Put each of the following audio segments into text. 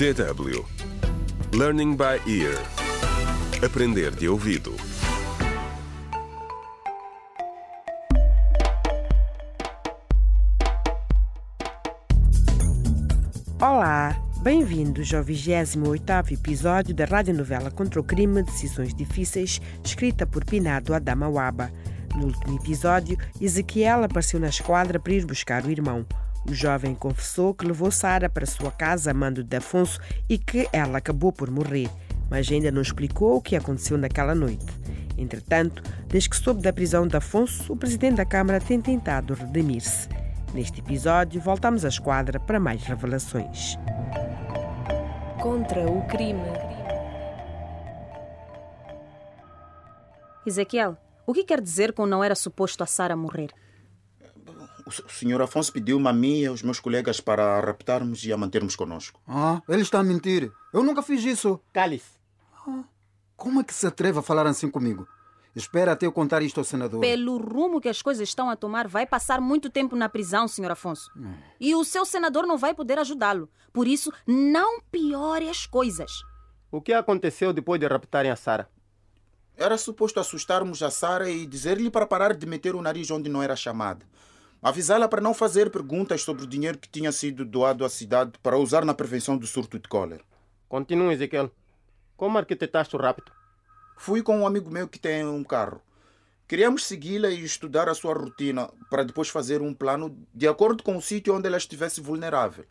DW Learning by Ear Aprender de ouvido Olá, bem-vindos ao 28º episódio da radionovela Contra o Crime Decisões Difíceis, escrita por Pinado Adama Waba. No último episódio, Ezequiel apareceu na esquadra para ir buscar o irmão. O jovem confessou que levou Sara para sua casa a mando de Afonso e que ela acabou por morrer, mas ainda não explicou o que aconteceu naquela noite. Entretanto, desde que soube da prisão de Afonso, o presidente da Câmara tem tentado redimir-se. Neste episódio, voltamos à esquadra para mais revelações. Contra o crime. Ezequiel, o que quer dizer com não era suposto a Sara morrer? O senhor Afonso pediu-me a mim e aos meus colegas para a raptarmos e a mantermos conosco. Ah, ele está a mentir. Eu nunca fiz isso. Cale-se. Como é que se atreve a falar assim comigo? Espera até eu contar isto ao senador. Pelo rumo que as coisas estão a tomar, vai passar muito tempo na prisão, Sr. Afonso. E o seu senador não vai poder ajudá-lo. Por isso, não piore as coisas. O que aconteceu depois de raptarem a Sara? Era suposto assustarmos a Sara e dizer-lhe para parar de meter o nariz onde não era chamada. Avisá-la para não fazer perguntas sobre o dinheiro que tinha sido doado à cidade para usar na prevenção do surto de cólera. Continua, Ezequiel. Como arquitetaste o rapto? Fui com um amigo meu que tem um carro. Queríamos segui-la e estudar a sua rotina para depois fazer um plano de acordo com o sítio onde ela estivesse vulnerável.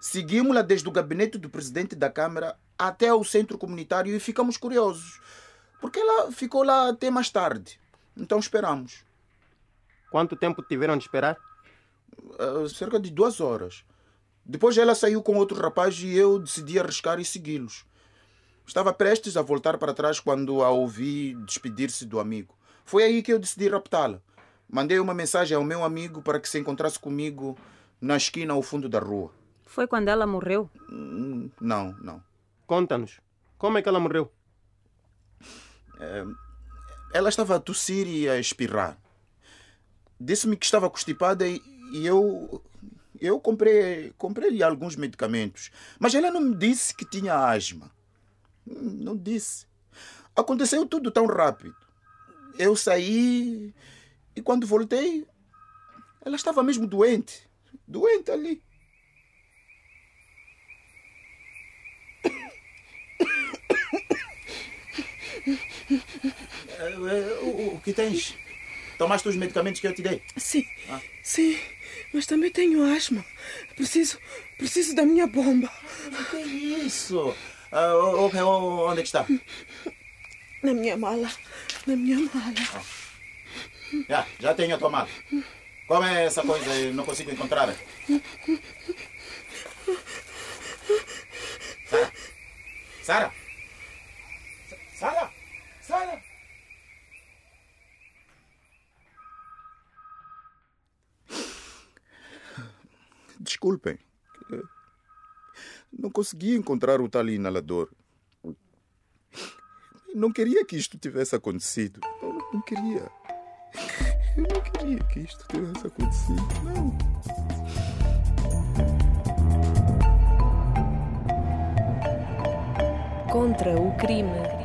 Seguimos-la desde o gabinete do presidente da Câmara até o centro comunitário e ficamos curiosos, porque ela ficou lá até mais tarde. Então esperamos. Quanto tempo tiveram de esperar? Uh, cerca de duas horas. Depois ela saiu com outro rapaz e eu decidi arriscar e segui-los. Estava prestes a voltar para trás quando a ouvi despedir-se do amigo. Foi aí que eu decidi raptá-la. Mandei uma mensagem ao meu amigo para que se encontrasse comigo na esquina ao fundo da rua. Foi quando ela morreu? Hum, Não, não. Conta-nos. Como é que ela morreu? Ela estava a tossir e a espirrar. Disse-me que estava constipada e, e eu. Eu comprei, comprei-lhe alguns medicamentos. Mas ela não me disse que tinha asma. Hum, Não disse. Aconteceu tudo tão rápido. Eu saí e quando voltei, ela estava mesmo doente. Doente ali. O, o que tens? Tomaste os medicamentos que eu te dei? Sim, sim, mas também tenho asma. Preciso, preciso da minha bomba. O que é isso? Ah, o- o- onde é que está? Na minha mala, na minha mala. Já, já tenho a tua mala. Como é essa coisa? Eu não consigo encontrar. Sara? Sara? Sara? Sara? Desculpem. Não consegui encontrar o tal inalador. Não queria que isto tivesse acontecido. Eu não queria. Eu não queria que isto tivesse acontecido. Não. Contra o crime.